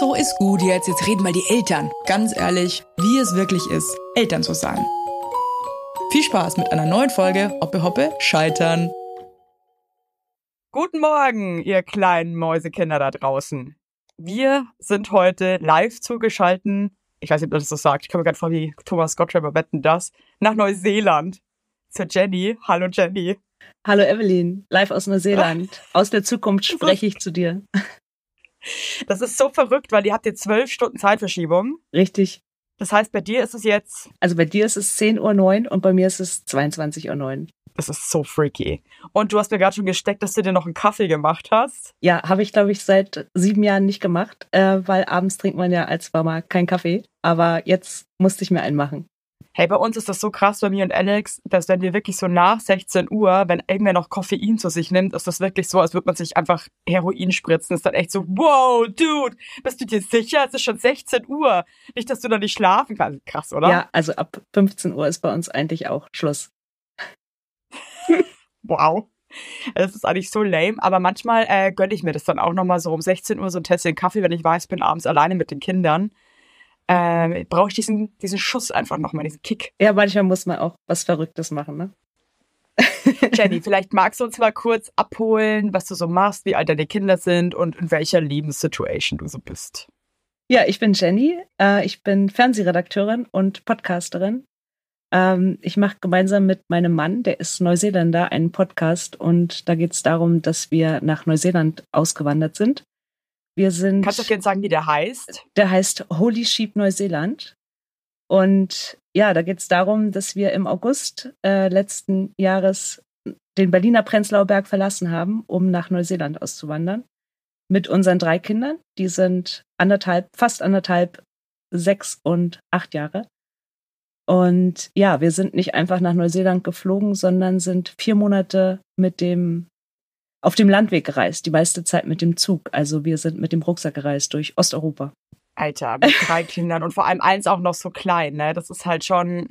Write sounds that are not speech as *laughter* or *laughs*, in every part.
So ist gut jetzt, jetzt reden mal die Eltern. Ganz ehrlich, wie es wirklich ist, Eltern zu sein. Viel Spaß mit einer neuen Folge Hoppe Hoppe Scheitern. Guten Morgen, ihr kleinen Mäusekinder da draußen. Wir sind heute live zugeschalten. Ich weiß nicht, ob das so sagt. Ich komme mir gerade vor wie Thomas Gottschalk Wetten das. Nach Neuseeland. Zur Jenny. Hallo Jenny. Hallo Evelyn. Live aus Neuseeland. *laughs* Aus der Zukunft spreche ich zu dir. Das ist so verrückt, weil ihr habt jetzt zwölf Stunden Zeitverschiebung. Richtig. Das heißt, bei dir ist es jetzt. Also bei dir ist es 10.09 Uhr und bei mir ist es 22.09 Uhr. Das ist so freaky. Und du hast mir gerade schon gesteckt, dass du dir noch einen Kaffee gemacht hast. Ja, habe ich, glaube ich, seit sieben Jahren nicht gemacht, äh, weil abends trinkt man ja als Mama keinen Kaffee. Aber jetzt musste ich mir einen machen. Hey, bei uns ist das so krass bei mir und Alex, dass wenn wir wirklich so nach 16 Uhr, wenn irgendwer noch Koffein zu sich nimmt, ist das wirklich so, als würde man sich einfach Heroin spritzen. Ist dann echt so, wow, Dude, bist du dir sicher? Es ist schon 16 Uhr. Nicht, dass du da nicht schlafen kannst. Krass, oder? Ja, also ab 15 Uhr ist bei uns eigentlich auch Schluss. *laughs* wow. Das ist eigentlich so lame, aber manchmal äh, gönne ich mir das dann auch nochmal so um 16 Uhr so ein Tässchen Kaffee, wenn ich weiß, bin abends alleine mit den Kindern äh, brauche ich diesen, diesen Schuss einfach nochmal, diesen Kick. Ja, manchmal muss man auch was Verrücktes machen, ne? *laughs* Jenny, vielleicht magst du uns mal kurz abholen, was du so machst, wie alt deine Kinder sind und in welcher Lebenssituation du so bist. Ja, ich bin Jenny. Äh, ich bin Fernsehredakteurin und Podcasterin. Ähm, ich mache gemeinsam mit meinem Mann, der ist Neuseeländer, einen Podcast und da geht es darum, dass wir nach Neuseeland ausgewandert sind wir sind. Kannst du gerne sagen, wie der heißt? Der heißt Holy Sheep Neuseeland. Und ja, da geht es darum, dass wir im August äh, letzten Jahres den Berliner Prenzlauer Berg verlassen haben, um nach Neuseeland auszuwandern. Mit unseren drei Kindern. Die sind anderthalb, fast anderthalb, sechs und acht Jahre. Und ja, wir sind nicht einfach nach Neuseeland geflogen, sondern sind vier Monate mit dem auf dem Landweg gereist, die meiste Zeit mit dem Zug. Also wir sind mit dem Rucksack gereist durch Osteuropa. Alter, mit drei *laughs* Kindern und vor allem eins auch noch so klein, ne? Das ist halt schon.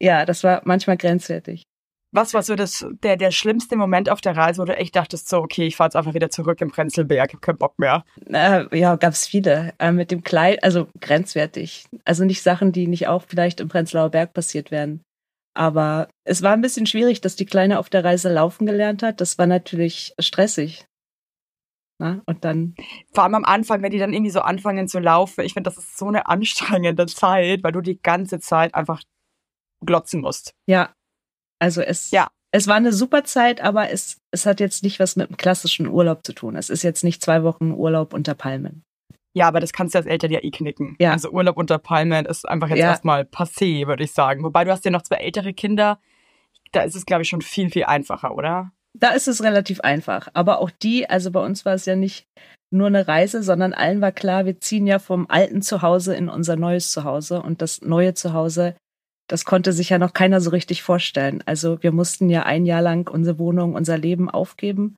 Ja, das war manchmal grenzwertig. Was war so das, der, der schlimmste Moment auf der Reise, wo du echt dachtest, so, okay, ich fahr jetzt einfach wieder zurück im Prenzlberg, ich hab keinen Bock mehr? Äh, ja, gab's viele. Äh, mit dem Kleid, also grenzwertig. Also nicht Sachen, die nicht auch vielleicht im Prenzlauer Berg passiert werden. Aber es war ein bisschen schwierig, dass die Kleine auf der Reise laufen gelernt hat. Das war natürlich stressig. Na, und dann. Vor allem am Anfang, wenn die dann irgendwie so anfangen zu laufen, ich finde, das ist so eine anstrengende Zeit, weil du die ganze Zeit einfach glotzen musst. Ja. Also es, ja. es war eine super Zeit, aber es, es hat jetzt nicht was mit einem klassischen Urlaub zu tun. Es ist jetzt nicht zwei Wochen Urlaub unter Palmen. Ja, aber das kannst du als Eltern ja eh knicken. Ja. Also Urlaub unter Palmen ist einfach jetzt ja. erstmal passé, würde ich sagen. Wobei du hast ja noch zwei ältere Kinder. Da ist es, glaube ich, schon viel, viel einfacher, oder? Da ist es relativ einfach. Aber auch die, also bei uns war es ja nicht nur eine Reise, sondern allen war klar, wir ziehen ja vom alten Zuhause in unser neues Zuhause. Und das neue Zuhause, das konnte sich ja noch keiner so richtig vorstellen. Also wir mussten ja ein Jahr lang unsere Wohnung, unser Leben aufgeben.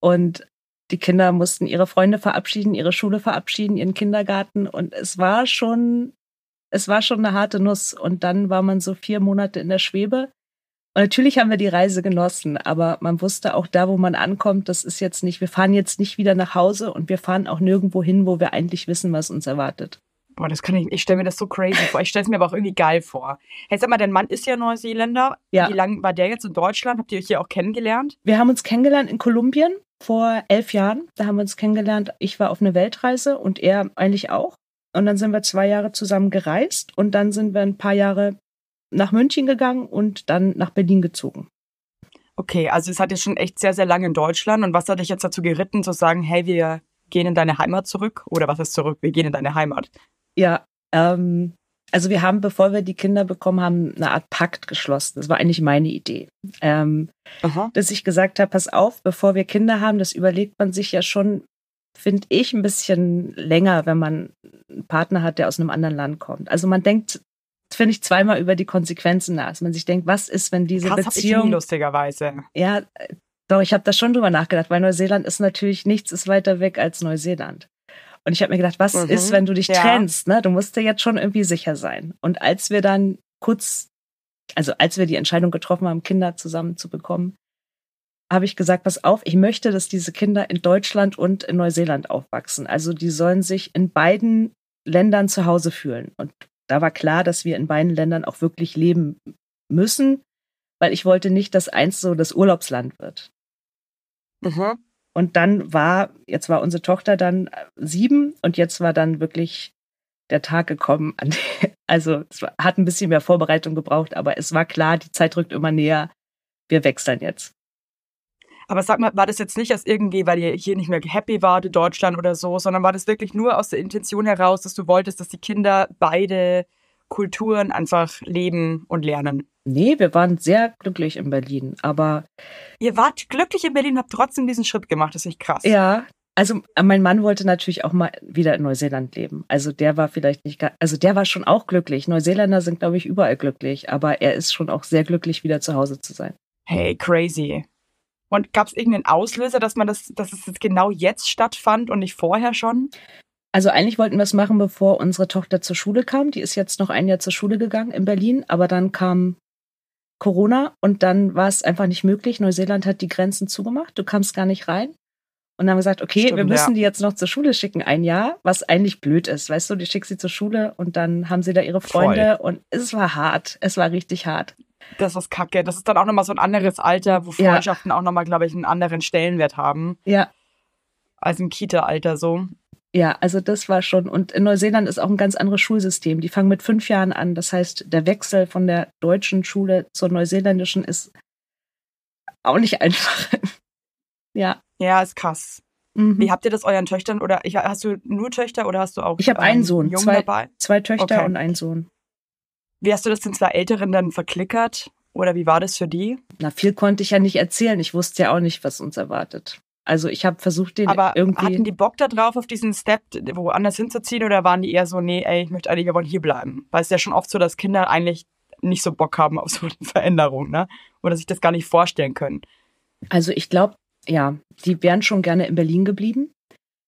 Und die Kinder mussten ihre Freunde verabschieden, ihre Schule verabschieden, ihren Kindergarten und es war schon, es war schon eine harte Nuss. Und dann war man so vier Monate in der Schwebe. Und natürlich haben wir die Reise genossen, aber man wusste auch da, wo man ankommt, das ist jetzt nicht, wir fahren jetzt nicht wieder nach Hause und wir fahren auch nirgendwo hin, wo wir eigentlich wissen, was uns erwartet. Boah, das kann ich, ich stelle mir das so crazy vor. Ich stelle es mir aber auch irgendwie geil vor. Hey, sag mal, dein Mann ist ja Neuseeländer. Ja. Wie lange war der jetzt in Deutschland? Habt ihr euch hier auch kennengelernt? Wir haben uns kennengelernt in Kolumbien vor elf Jahren. Da haben wir uns kennengelernt. Ich war auf eine Weltreise und er eigentlich auch. Und dann sind wir zwei Jahre zusammen gereist und dann sind wir ein paar Jahre nach München gegangen und dann nach Berlin gezogen. Okay, also es hat jetzt schon echt sehr, sehr lange in Deutschland. Und was hat dich jetzt dazu geritten, zu sagen, hey, wir gehen in deine Heimat zurück? Oder was ist zurück? Wir gehen in deine Heimat. Ja, ähm, also wir haben, bevor wir die Kinder bekommen haben, eine Art Pakt geschlossen. Das war eigentlich meine Idee. Ähm, dass ich gesagt habe, pass auf, bevor wir Kinder haben, das überlegt man sich ja schon, finde ich, ein bisschen länger, wenn man einen Partner hat, der aus einem anderen Land kommt. Also man denkt, finde ich, zweimal über die Konsequenzen nach. Dass man sich denkt, was ist, wenn diese Krass, Beziehung... Ich nie, lustigerweise. Ja, doch, ich habe da schon drüber nachgedacht, weil Neuseeland ist natürlich, nichts ist weiter weg als Neuseeland. Und ich habe mir gedacht, was mhm. ist, wenn du dich ja. trennst? Ne? Du musst dir jetzt schon irgendwie sicher sein. Und als wir dann kurz, also als wir die Entscheidung getroffen haben, Kinder zusammen zu bekommen, habe ich gesagt, pass auf, ich möchte, dass diese Kinder in Deutschland und in Neuseeland aufwachsen. Also die sollen sich in beiden Ländern zu Hause fühlen. Und da war klar, dass wir in beiden Ländern auch wirklich leben müssen, weil ich wollte nicht, dass eins so das Urlaubsland wird. Mhm. Und dann war, jetzt war unsere Tochter dann sieben und jetzt war dann wirklich der Tag gekommen. *laughs* also es hat ein bisschen mehr Vorbereitung gebraucht, aber es war klar, die Zeit rückt immer näher. Wir wechseln jetzt. Aber sag mal, war das jetzt nicht aus irgendwie, weil ihr hier nicht mehr happy wart in Deutschland oder so, sondern war das wirklich nur aus der Intention heraus, dass du wolltest, dass die Kinder beide Kulturen einfach leben und lernen? Nee, wir waren sehr glücklich in Berlin, aber. Ihr wart glücklich in Berlin, habt trotzdem diesen Schritt gemacht, das ist echt krass. Ja, also mein Mann wollte natürlich auch mal wieder in Neuseeland leben. Also der war vielleicht nicht, also der war schon auch glücklich. Neuseeländer sind, glaube ich, überall glücklich, aber er ist schon auch sehr glücklich, wieder zu Hause zu sein. Hey, crazy. Und gab es irgendeinen Auslöser, dass man das, dass es jetzt genau jetzt stattfand und nicht vorher schon? Also eigentlich wollten wir es machen, bevor unsere Tochter zur Schule kam. Die ist jetzt noch ein Jahr zur Schule gegangen in Berlin, aber dann kam Corona und dann war es einfach nicht möglich. Neuseeland hat die Grenzen zugemacht. Du kamst gar nicht rein. Und dann haben wir gesagt, okay, Stimmt, wir müssen ja. die jetzt noch zur Schule schicken, ein Jahr, was eigentlich blöd ist. Weißt du, die schickst sie zur Schule und dann haben sie da ihre Freunde Voll. und es war hart. Es war richtig hart. Das ist kacke. Das ist dann auch nochmal so ein anderes Alter, wo Freundschaften ja. auch nochmal, glaube ich, einen anderen Stellenwert haben. Ja. Als im Kita-Alter so. Ja, also das war schon. Und in Neuseeland ist auch ein ganz anderes Schulsystem. Die fangen mit fünf Jahren an. Das heißt, der Wechsel von der deutschen Schule zur neuseeländischen ist auch nicht einfach. *laughs* ja. Ja, ist krass. Mhm. Wie habt ihr das euren Töchtern oder hast du nur Töchter oder hast du auch Ich habe einen Sohn, zwei, dabei? zwei Töchter okay. und einen Sohn. Wie hast du das den zwei Älteren dann verklickert? Oder wie war das für die? Na, viel konnte ich ja nicht erzählen. Ich wusste ja auch nicht, was uns erwartet. Also ich habe versucht, den Aber irgendwie. Hatten die Bock da drauf, auf diesen Step woanders hinzuziehen oder waren die eher so, nee, ey, ich möchte eigentlich, wir wollen hier bleiben? Weil es ist ja schon oft so, dass Kinder eigentlich nicht so Bock haben auf so eine *laughs* Veränderung, ne? Oder sich das gar nicht vorstellen können. Also ich glaube, ja, die wären schon gerne in Berlin geblieben.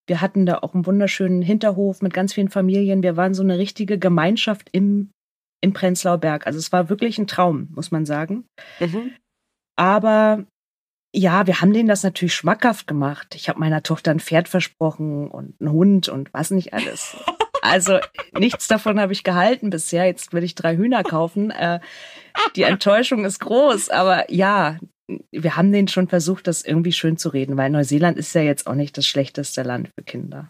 Wir hatten da auch einen wunderschönen Hinterhof mit ganz vielen Familien. Wir waren so eine richtige Gemeinschaft im im Prenzlauer Berg. Also es war wirklich ein Traum, muss man sagen. Mhm. Aber ja, wir haben denen das natürlich schmackhaft gemacht. Ich habe meiner Tochter ein Pferd versprochen und einen Hund und was nicht alles. Also nichts davon habe ich gehalten bisher. Jetzt will ich drei Hühner kaufen. Äh, die Enttäuschung ist groß, aber ja, wir haben denen schon versucht, das irgendwie schön zu reden, weil Neuseeland ist ja jetzt auch nicht das schlechteste Land für Kinder.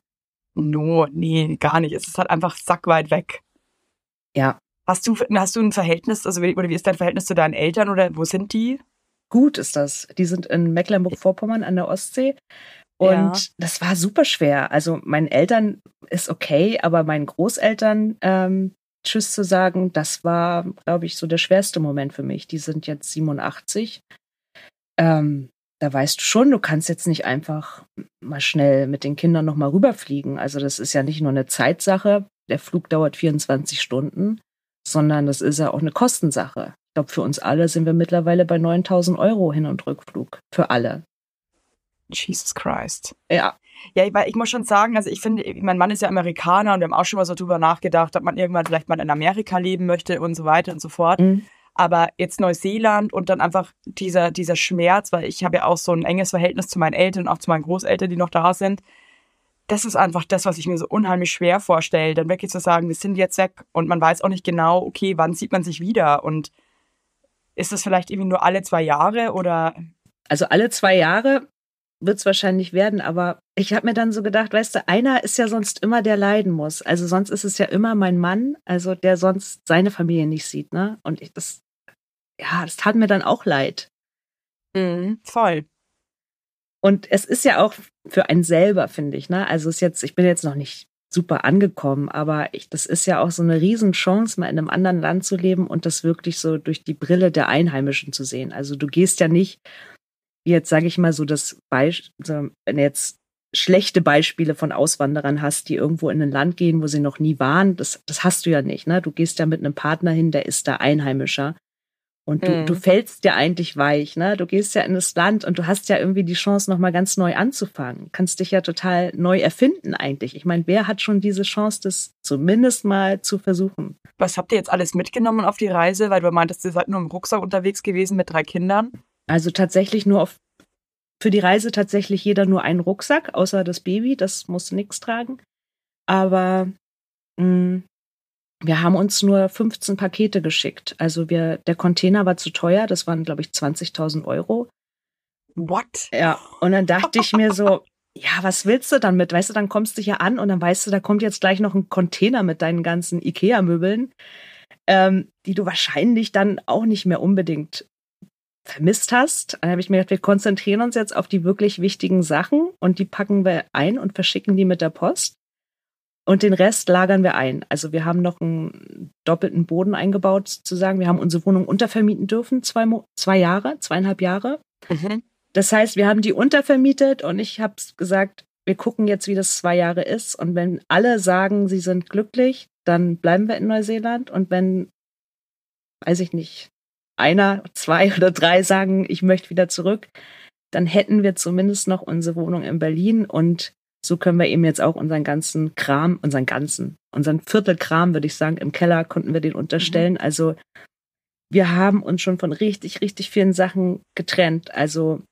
No, nee, gar nicht. Es ist halt einfach sackweit weg. Ja, Hast du, hast du ein Verhältnis, also oder wie ist dein Verhältnis zu deinen Eltern oder wo sind die? Gut ist das. Die sind in Mecklenburg-Vorpommern an der Ostsee. Und ja. das war super schwer. Also meinen Eltern ist okay, aber meinen Großeltern ähm, Tschüss zu sagen, das war, glaube ich, so der schwerste Moment für mich. Die sind jetzt 87. Ähm, da weißt du schon, du kannst jetzt nicht einfach mal schnell mit den Kindern nochmal rüberfliegen. Also das ist ja nicht nur eine Zeitsache. Der Flug dauert 24 Stunden sondern das ist ja auch eine Kostensache. Ich glaube, für uns alle sind wir mittlerweile bei 9000 Euro Hin- und Rückflug. Für alle. Jesus Christ. Ja. Ja, weil ich muss schon sagen, also ich finde, mein Mann ist ja Amerikaner und wir haben auch schon mal so drüber nachgedacht, ob man irgendwann vielleicht mal in Amerika leben möchte und so weiter und so fort. Mhm. Aber jetzt Neuseeland und dann einfach dieser, dieser Schmerz, weil ich habe ja auch so ein enges Verhältnis zu meinen Eltern und auch zu meinen Großeltern, die noch da sind das ist einfach das, was ich mir so unheimlich schwer vorstelle, dann wirklich zu sagen, wir sind jetzt weg und man weiß auch nicht genau, okay, wann sieht man sich wieder und ist das vielleicht irgendwie nur alle zwei Jahre oder? Also alle zwei Jahre wird es wahrscheinlich werden, aber ich habe mir dann so gedacht, weißt du, einer ist ja sonst immer der leiden muss. Also sonst ist es ja immer mein Mann, also der sonst seine Familie nicht sieht, ne? Und ich, das, ja, das tat mir dann auch leid. Mhm, voll. Und es ist ja auch für einen selber, finde ich, ne? Also es ist jetzt, ich bin jetzt noch nicht super angekommen, aber ich, das ist ja auch so eine Riesenchance, mal in einem anderen Land zu leben und das wirklich so durch die Brille der Einheimischen zu sehen. Also du gehst ja nicht, jetzt sage ich mal so das Beispiel, wenn jetzt schlechte Beispiele von Auswanderern hast, die irgendwo in ein Land gehen, wo sie noch nie waren, das, das hast du ja nicht. Ne? Du gehst ja mit einem Partner hin, der ist da Einheimischer. Und du, mhm. du fällst ja eigentlich weich, ne? Du gehst ja in das Land und du hast ja irgendwie die Chance, nochmal ganz neu anzufangen. Kannst dich ja total neu erfinden eigentlich. Ich meine, wer hat schon diese Chance, das zumindest mal zu versuchen? Was habt ihr jetzt alles mitgenommen auf die Reise? Weil du meintest, ihr seid nur im Rucksack unterwegs gewesen mit drei Kindern. Also tatsächlich nur auf für die Reise tatsächlich jeder nur einen Rucksack, außer das Baby, das musste nichts tragen. Aber mh, mm, wir haben uns nur 15 Pakete geschickt. Also wir, der Container war zu teuer, das waren, glaube ich, 20.000 Euro. What? Ja, und dann dachte ich mir so, *laughs* ja, was willst du dann mit? Weißt du, dann kommst du hier an und dann weißt du, da kommt jetzt gleich noch ein Container mit deinen ganzen Ikea-Möbeln, ähm, die du wahrscheinlich dann auch nicht mehr unbedingt vermisst hast. Dann habe ich mir gedacht, wir konzentrieren uns jetzt auf die wirklich wichtigen Sachen und die packen wir ein und verschicken die mit der Post. Und den Rest lagern wir ein. Also wir haben noch einen doppelten Boden eingebaut, sozusagen. Wir haben unsere Wohnung untervermieten dürfen, zwei, zwei Jahre, zweieinhalb Jahre. Mhm. Das heißt, wir haben die untervermietet und ich habe gesagt, wir gucken jetzt, wie das zwei Jahre ist. Und wenn alle sagen, sie sind glücklich, dann bleiben wir in Neuseeland. Und wenn, weiß ich nicht, einer, zwei *laughs* oder drei sagen, ich möchte wieder zurück, dann hätten wir zumindest noch unsere Wohnung in Berlin und so können wir eben jetzt auch unseren ganzen Kram, unseren ganzen, unseren Viertelkram, würde ich sagen, im Keller konnten wir den unterstellen. Mhm. Also wir haben uns schon von richtig, richtig vielen Sachen getrennt. Also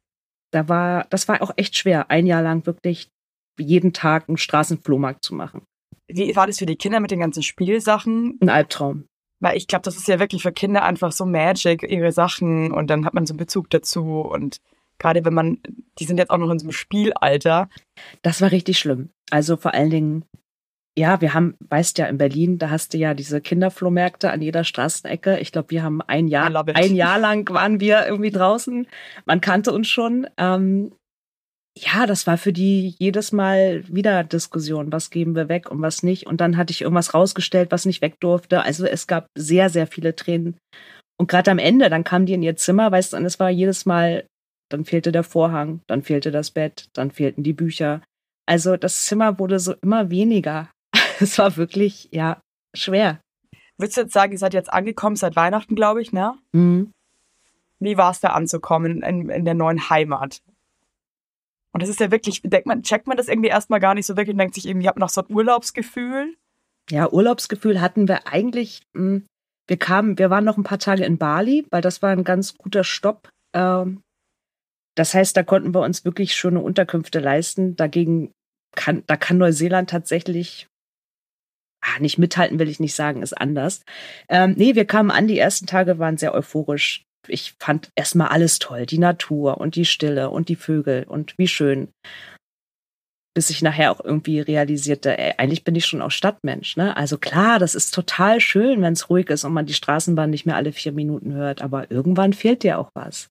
da war, das war auch echt schwer, ein Jahr lang wirklich jeden Tag einen Straßenflohmarkt zu machen. Wie war das für die Kinder mit den ganzen Spielsachen? Ein Albtraum. Weil ich glaube, das ist ja wirklich für Kinder einfach so Magic, ihre Sachen und dann hat man so einen Bezug dazu und Gerade wenn man, die sind jetzt auch noch in so einem Spielalter. Das war richtig schlimm. Also vor allen Dingen, ja, wir haben, weißt ja, in Berlin, da hast du ja diese Kinderflohmärkte an jeder Straßenecke. Ich glaube, wir haben ein Jahr, ein Jahr lang waren wir irgendwie draußen. Man kannte uns schon. Ähm, ja, das war für die jedes Mal wieder Diskussion. Was geben wir weg und was nicht? Und dann hatte ich irgendwas rausgestellt, was nicht weg durfte. Also es gab sehr, sehr viele Tränen. Und gerade am Ende, dann kamen die in ihr Zimmer, weißt du, und es war jedes Mal dann fehlte der Vorhang, dann fehlte das Bett, dann fehlten die Bücher. Also das Zimmer wurde so immer weniger. *laughs* es war wirklich, ja, schwer. Würdest du jetzt sagen, ihr seid jetzt angekommen seit Weihnachten, glaube ich, ne? Mhm. Wie war es da anzukommen in, in der neuen Heimat? Und das ist ja wirklich, denkt man, checkt man das irgendwie erstmal gar nicht so wirklich und denkt sich irgendwie, ihr habt noch so ein Urlaubsgefühl? Ja, Urlaubsgefühl hatten wir eigentlich. Hm, wir kamen, wir waren noch ein paar Tage in Bali, weil das war ein ganz guter Stopp ähm, das heißt, da konnten wir uns wirklich schöne Unterkünfte leisten. Dagegen kann, da kann Neuseeland tatsächlich ah, nicht mithalten, will ich nicht sagen, ist anders. Ähm, nee, wir kamen an, die ersten Tage waren sehr euphorisch. Ich fand erstmal alles toll, die Natur und die Stille und die Vögel und wie schön. Bis ich nachher auch irgendwie realisierte, ey, eigentlich bin ich schon auch Stadtmensch. Ne? Also klar, das ist total schön, wenn es ruhig ist und man die Straßenbahn nicht mehr alle vier Minuten hört, aber irgendwann fehlt dir auch was.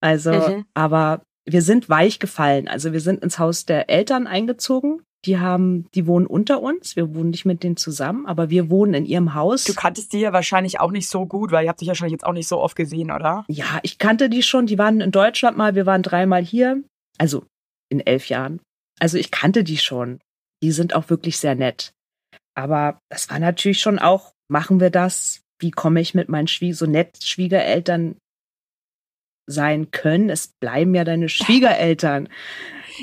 Also, mhm. aber wir sind weich gefallen. Also wir sind ins Haus der Eltern eingezogen. Die haben, die wohnen unter uns. Wir wohnen nicht mit denen zusammen, aber wir wohnen in ihrem Haus. Du kanntest die ja wahrscheinlich auch nicht so gut, weil ihr habt dich wahrscheinlich jetzt auch nicht so oft gesehen, oder? Ja, ich kannte die schon. Die waren in Deutschland mal. Wir waren dreimal hier. Also in elf Jahren. Also ich kannte die schon. Die sind auch wirklich sehr nett. Aber das war natürlich schon auch, machen wir das? Wie komme ich mit meinen Schwie so nett Schwiegereltern sein können. Es bleiben ja deine Schwiegereltern. *laughs*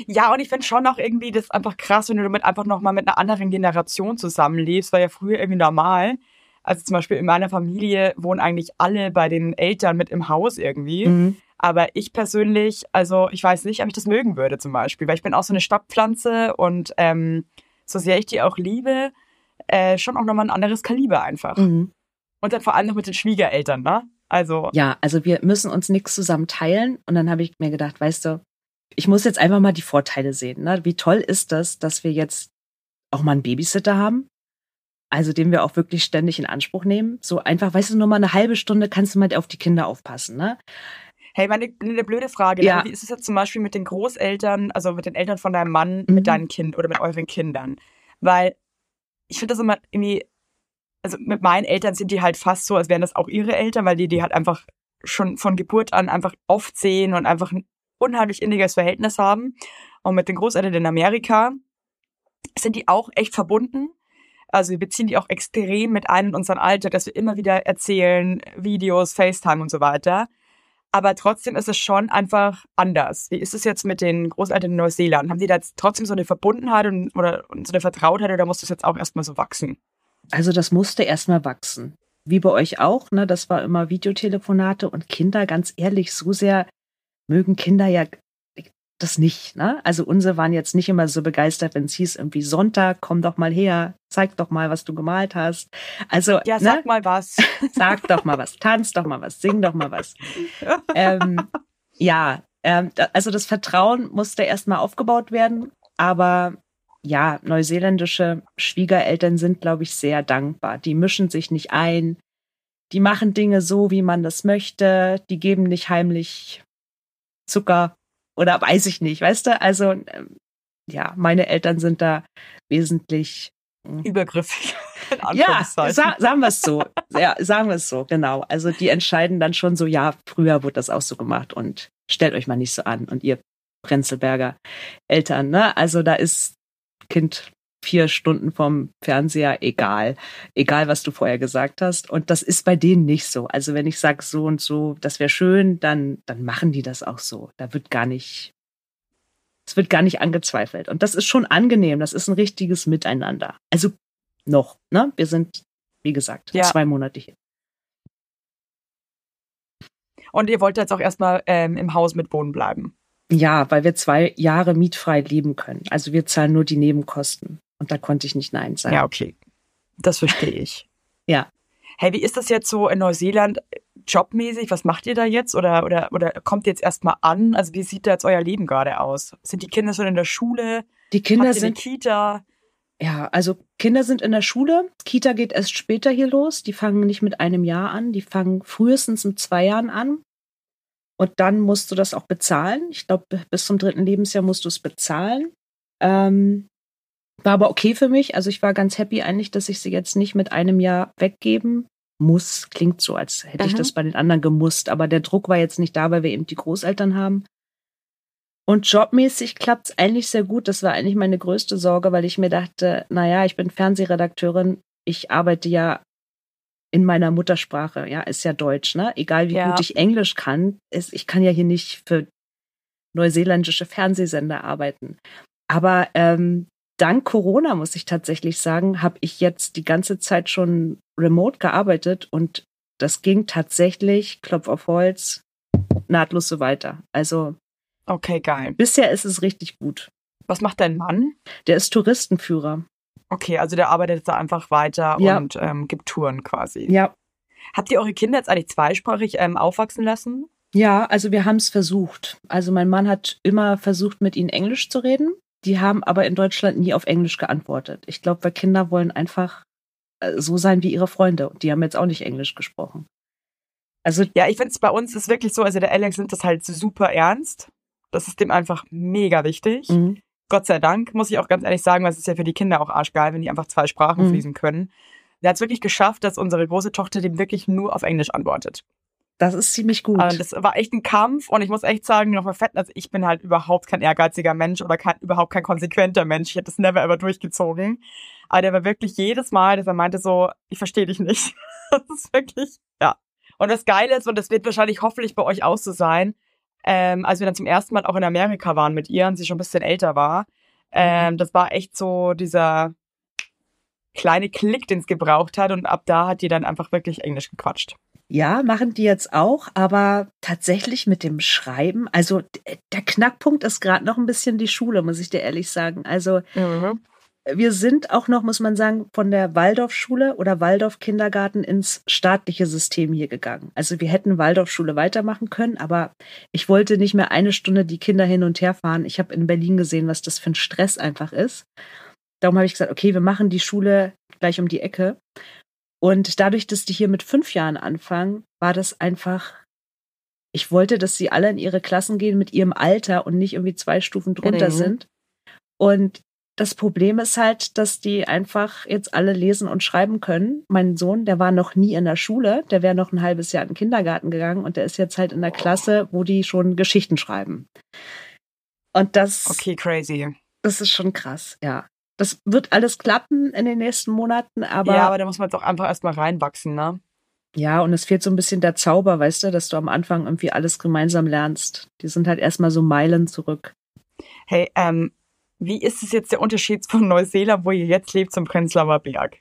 Ja, und ich finde schon auch irgendwie das einfach krass, wenn du damit einfach nochmal mit einer anderen Generation zusammenlebst, war ja früher irgendwie normal. Also zum Beispiel in meiner Familie wohnen eigentlich alle bei den Eltern mit im Haus irgendwie. Mhm. Aber ich persönlich, also ich weiß nicht, ob ich das mögen würde zum Beispiel, weil ich bin auch so eine Stadtpflanze und ähm, so sehr ich die auch liebe, äh, schon auch nochmal ein anderes Kaliber einfach. Mhm. Und dann vor allem noch mit den Schwiegereltern, ne? Also. Ja, also wir müssen uns nichts zusammen teilen. Und dann habe ich mir gedacht, weißt du, ich muss jetzt einfach mal die Vorteile sehen. Ne? Wie toll ist das, dass wir jetzt auch mal einen Babysitter haben? Also den wir auch wirklich ständig in Anspruch nehmen. So einfach, weißt du, nur mal eine halbe Stunde kannst du mal auf die Kinder aufpassen, ne? Hey, meine eine blöde Frage. Ne? Ja. Wie ist es jetzt zum Beispiel mit den Großeltern, also mit den Eltern von deinem Mann, mhm. mit deinem Kind oder mit euren Kindern? Weil ich finde das immer irgendwie also mit meinen Eltern sind die halt fast so, als wären das auch ihre Eltern, weil die die halt einfach schon von Geburt an einfach oft sehen und einfach ein unheimlich inniges Verhältnis haben. Und mit den Großeltern in Amerika sind die auch echt verbunden. Also wir beziehen die auch extrem mit ein in unseren Alter, dass wir immer wieder erzählen, Videos, FaceTime und so weiter. Aber trotzdem ist es schon einfach anders. Wie ist es jetzt mit den Großeltern in Neuseeland? Haben die da jetzt trotzdem so eine Verbundenheit und, oder so eine Vertrautheit oder muss das jetzt auch erstmal so wachsen? Also das musste erstmal wachsen. Wie bei euch auch, ne? Das war immer Videotelefonate und Kinder, ganz ehrlich, so sehr mögen Kinder ja das nicht. Ne? Also unsere waren jetzt nicht immer so begeistert, wenn es hieß, irgendwie Sonntag, komm doch mal her, zeig doch mal, was du gemalt hast. Also ja, sag ne? mal was. *laughs* Sag doch mal was, tanz doch mal was, sing doch mal was. ähm, ja, ähm, also das Vertrauen musste erstmal aufgebaut werden, aber ja, neuseeländische Schwiegereltern sind, glaube ich, sehr dankbar. Die mischen sich nicht ein, die machen Dinge so, wie man das möchte, die geben nicht heimlich Zucker oder *laughs* weiß ich nicht, weißt du? Also ähm, ja, meine Eltern sind da wesentlich hm. übergriffig. *laughs* ja, sa sagen wir es so. Ja, sagen wir es so, genau. Also die entscheiden dann schon so, ja, früher wurde das auch so gemacht und stellt euch mal nicht so an. Und ihr Prenzelberger Eltern, ne? Also da ist Kind vier Stunden vom Fernseher, egal. Egal, was du vorher gesagt hast. Und das ist bei denen nicht so. Also wenn ich sage so und so, das wäre schön, dann, dann machen die das auch so. Da wird gar nicht, es wird gar nicht angezweifelt. Und das ist schon angenehm. Das ist ein richtiges Miteinander. Also noch, ne? Wir sind, wie gesagt, ja. zwei Monate hier. Und ihr wollt jetzt auch erstmal ähm, im Haus mit wohnen bleiben. Ja, weil wir zwei Jahre mietfrei leben können. Also wir zahlen nur die Nebenkosten. Und da konnte ich nicht Nein sagen. Ja, okay. Das verstehe ich. *laughs* ja. Hey, wie ist das jetzt so in Neuseeland jobmäßig? Was macht ihr da jetzt? Oder, oder, oder kommt ihr jetzt erstmal an? Also wie sieht da jetzt euer Leben gerade aus? Sind die Kinder schon in der Schule? Die Kinder sind in der Kita. Ja, also Kinder sind in der Schule. Kita geht erst später hier los. Die fangen nicht mit einem Jahr an. Die fangen frühestens mit zwei Jahren an. Und dann musst du das auch bezahlen. Ich glaube, bis zum dritten Lebensjahr musst du es bezahlen. Ähm, war aber okay für mich. Also ich war ganz happy eigentlich, dass ich sie jetzt nicht mit einem Jahr weggeben muss. Klingt so, als hätte Aha. ich das bei den anderen gemusst. Aber der Druck war jetzt nicht da, weil wir eben die Großeltern haben. Und jobmäßig klappt es eigentlich sehr gut. Das war eigentlich meine größte Sorge, weil ich mir dachte, naja, ich bin Fernsehredakteurin. Ich arbeite ja in meiner Muttersprache. Ja, ist ja Deutsch, ne? Egal wie ja. gut ich Englisch kann, ist, ich kann ja hier nicht für neuseeländische Fernsehsender arbeiten. Aber ähm, dank Corona, muss ich tatsächlich sagen, habe ich jetzt die ganze Zeit schon remote gearbeitet und das ging tatsächlich, Klopf auf Holz, nahtlos so weiter. Also. Okay, geil. Bisher ist es richtig gut. Was macht dein Mann? Der ist Touristenführer. Okay, also der arbeitet da einfach weiter ja. und ähm, gibt Touren quasi. Ja. Habt ihr eure Kinder jetzt eigentlich zweisprachig ähm, aufwachsen lassen? Ja, also wir haben es versucht. Also mein Mann hat immer versucht, mit ihnen Englisch zu reden. Die haben aber in Deutschland nie auf Englisch geantwortet. Ich glaube, weil Kinder wollen einfach äh, so sein wie ihre Freunde. Und die haben jetzt auch nicht Englisch gesprochen. Also ja, ich finde es bei uns ist wirklich so, also der Alex nimmt das halt super ernst. Das ist dem einfach mega wichtig. Mhm. Gott sei Dank, muss ich auch ganz ehrlich sagen, weil es ist ja für die Kinder auch arschgeil, wenn die einfach zwei Sprachen mhm. fließen können. Der hat es wirklich geschafft, dass unsere große Tochter dem wirklich nur auf Englisch antwortet. Das ist ziemlich gut. Also das war echt ein Kampf und ich muss echt sagen, nochmal fett, also ich bin halt überhaupt kein ehrgeiziger Mensch oder kein, überhaupt kein konsequenter Mensch. Ich hätte das never ever durchgezogen. Aber der war wirklich jedes Mal, dass er meinte so, ich verstehe dich nicht. *laughs* das ist wirklich, ja. Und das Geile ist, und das wird wahrscheinlich hoffentlich bei euch auch so sein, ähm, als wir dann zum ersten Mal auch in Amerika waren mit ihr und sie schon ein bisschen älter war, ähm, mhm. das war echt so dieser kleine Klick, den es gebraucht hat und ab da hat die dann einfach wirklich Englisch gequatscht. Ja, machen die jetzt auch, aber tatsächlich mit dem Schreiben, also der Knackpunkt ist gerade noch ein bisschen die Schule, muss ich dir ehrlich sagen. Also mhm. Wir sind auch noch, muss man sagen, von der Waldorfschule oder Waldorf-Kindergarten ins staatliche System hier gegangen. Also wir hätten Waldorfschule weitermachen können, aber ich wollte nicht mehr eine Stunde die Kinder hin und her fahren. Ich habe in Berlin gesehen, was das für ein Stress einfach ist. Darum habe ich gesagt, okay, wir machen die Schule gleich um die Ecke. Und dadurch, dass die hier mit fünf Jahren anfangen, war das einfach, ich wollte, dass sie alle in ihre Klassen gehen mit ihrem Alter und nicht irgendwie zwei Stufen drunter mhm. sind. Und das Problem ist halt, dass die einfach jetzt alle lesen und schreiben können. Mein Sohn, der war noch nie in der Schule, der wäre noch ein halbes Jahr in den Kindergarten gegangen und der ist jetzt halt in der Klasse, wo die schon Geschichten schreiben. Und das. Okay, crazy. Das ist schon krass, ja. Das wird alles klappen in den nächsten Monaten, aber. Ja, aber da muss man doch einfach erstmal reinwachsen, ne? Ja, und es fehlt so ein bisschen der Zauber, weißt du, dass du am Anfang irgendwie alles gemeinsam lernst. Die sind halt erstmal so Meilen zurück. Hey, ähm, wie ist es jetzt der Unterschied von Neuseeland, wo ihr jetzt lebt, zum Prenzlauer Berg?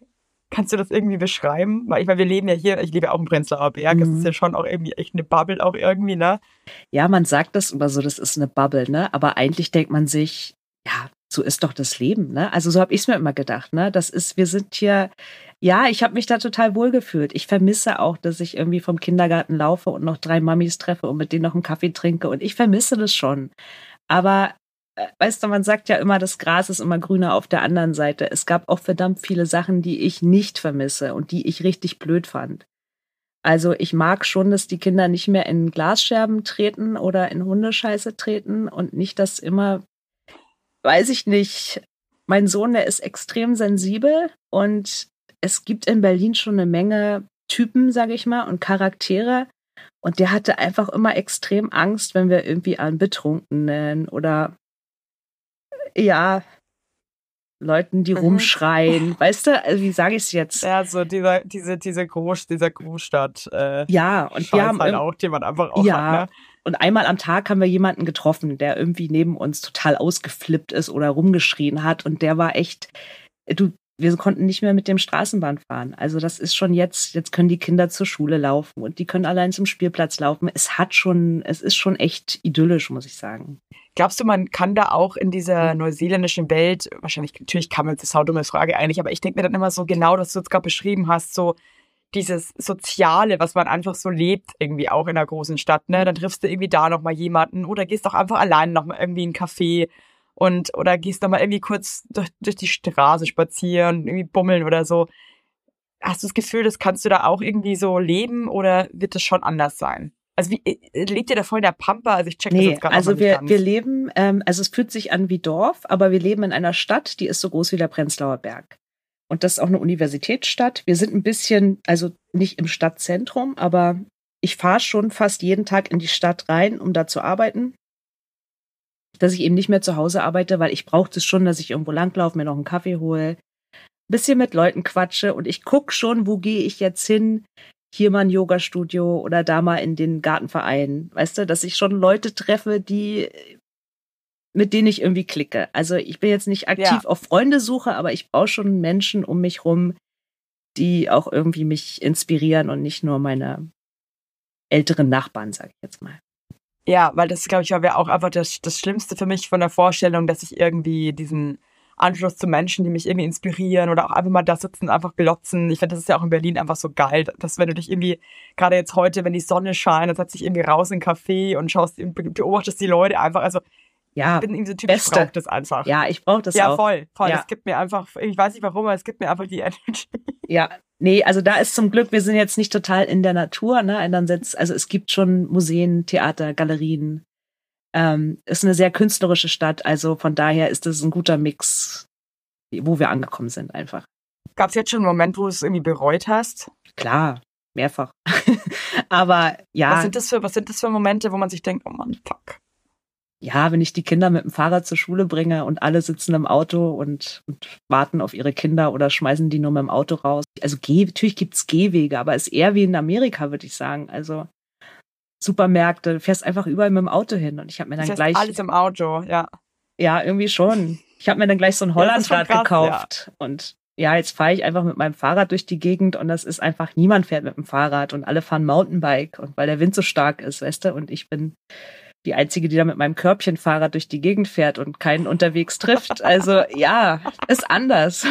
Kannst du das irgendwie beschreiben? Weil ich meine, wir leben ja hier, ich lebe ja auch im Prenzlauer Berg, das ist Mhm. ja schon auch irgendwie echt eine Bubble auch irgendwie, ne? Ja, man sagt das immer so, das ist eine Bubble, ne? Aber eigentlich denkt man sich, ja, so ist doch das Leben, ne? Also so habe ich es mir immer gedacht, ne? Das ist, wir sind hier, ja, ich habe mich da total wohl gefühlt. Ich vermisse auch, dass ich irgendwie vom Kindergarten laufe und noch drei Mamis treffe und mit denen noch einen Kaffee trinke. Und ich vermisse das schon. Aber weißt du, man sagt ja immer, das Gras ist immer grüner auf der anderen Seite. Es gab auch verdammt viele Sachen, die ich nicht vermisse und die ich richtig blöd fand. Also ich mag schon, dass die Kinder nicht mehr in Glasscherben treten oder in Hundescheiße treten und nicht, dass immer, weiß ich nicht, mein Sohn, der ist extrem sensibel und es gibt in Berlin schon eine Menge Typen, sage ich mal, und Charaktere. Und der hatte einfach immer extrem Angst, wenn wir irgendwie an Betrunkenen oder ja, Leuten, die Mhm. rumschreien. *laughs* Weißt du, also wie sage ich es jetzt? Ja, so dieser, diese, diese Groß, dieser Großstadt, äh, Ja, und wir haben halt auch, den man einfach auch Ja. hat, ne? Und einmal am Tag haben wir jemanden getroffen, der irgendwie neben uns total ausgeflippt ist oder rumgeschrien hat. Und der war echt, du, wir konnten nicht mehr mit dem Straßenbahn fahren. Also das ist schon jetzt, jetzt können die Kinder zur Schule laufen und die können allein zum Spielplatz laufen. Es hat schon, es ist schon echt idyllisch, muss ich sagen. Glaubst du, man kann da auch in dieser neuseeländischen Welt, wahrscheinlich, natürlich kann man, das ist eine dumme Frage eigentlich, aber ich denke mir dann immer so genau, was du jetzt gerade beschrieben hast, so dieses Soziale, was man einfach so lebt, irgendwie auch in einer großen Stadt, ne? Dann triffst du irgendwie da nochmal jemanden oder gehst doch einfach allein nochmal irgendwie in einen Café und oder gehst nochmal irgendwie kurz durch, durch die Straße spazieren, irgendwie bummeln oder so. Hast du das Gefühl, das kannst du da auch irgendwie so leben oder wird das schon anders sein? Also wie äh, lebt ihr da voll in der Pampa? Also ich check das Nee, jetzt gerade also wir, wir leben, ähm, also es fühlt sich an wie Dorf, aber wir leben in einer Stadt, die ist so groß wie der Prenzlauer Berg. Und das ist auch eine Universitätsstadt. Wir sind ein bisschen, also nicht im Stadtzentrum, aber ich fahre schon fast jeden Tag in die Stadt rein, um da zu arbeiten. Dass ich eben nicht mehr zu Hause arbeite, weil ich brauche das schon, dass ich irgendwo langlaufe, mir noch einen Kaffee hole, bisschen mit Leuten quatsche und ich guck schon, wo gehe ich jetzt hin, hier mal ein Yoga-Studio oder da mal in den Gartenverein. Weißt du, dass ich schon Leute treffe, die mit denen ich irgendwie klicke. Also ich bin jetzt nicht aktiv Ja. auf Freundesuche, aber ich brauche schon Menschen um mich rum, die auch irgendwie mich inspirieren und nicht nur meine älteren Nachbarn, sage ich jetzt mal. Ja, weil das, glaube ich, wäre auch einfach das, das Schlimmste für mich von der Vorstellung, dass ich irgendwie diesen Anschluss zu Menschen, die mich irgendwie inspirieren oder auch einfach mal da sitzen, einfach glotzen. Ich finde, das ist ja auch in Berlin einfach so geil, dass wenn du dich irgendwie, gerade jetzt heute, wenn die Sonne scheint, dann setzt dich irgendwie raus in einen Café und schaust, beobachtest die Leute einfach. Also Ja, ich bin irgendwie so typisch, ich Beste. brauch das einfach. ja, ich brauche das ja auch. voll, voll. Ja. Es gibt mir einfach, ich weiß nicht warum, aber es gibt mir einfach die *laughs* Energy. Ja, nee, also da ist zum Glück, wir sind jetzt nicht total in der Natur, ne? Setzt, also es gibt schon Museen, Theater, Galerien. Ähm, ist eine sehr künstlerische Stadt, also von daher ist es ein guter Mix, wo wir angekommen sind einfach. Gab es jetzt schon einen Moment, wo du es irgendwie bereut hast? Klar, mehrfach. *laughs* Aber ja, Was sind das für, was sind das für Momente, wo man sich denkt, oh Mann, fuck. Ja, wenn ich die Kinder mit dem Fahrrad zur Schule bringe und alle sitzen im Auto und, und warten auf ihre Kinder oder schmeißen die nur mit dem Auto raus. Also geh, natürlich gibt's Gehwege, aber ist eher wie in Amerika, würde ich sagen. Also Supermärkte, du fährst einfach überall mit dem Auto hin und ich habe mir dann Das heißt, gleich alles im Auto, ja. ja irgendwie schon. Ich habe mir dann gleich so ein Ja, Hollandrad krass, gekauft und ja, jetzt fahre ich einfach mit meinem Fahrrad durch die Gegend und das ist einfach, niemand fährt mit dem Fahrrad und alle fahren Mountainbike und weil der Wind so stark ist, weißt du, und ich bin die Einzige, die da mit meinem Körbchenfahrrad durch die Gegend fährt und keinen unterwegs trifft. Also ja, ist anders.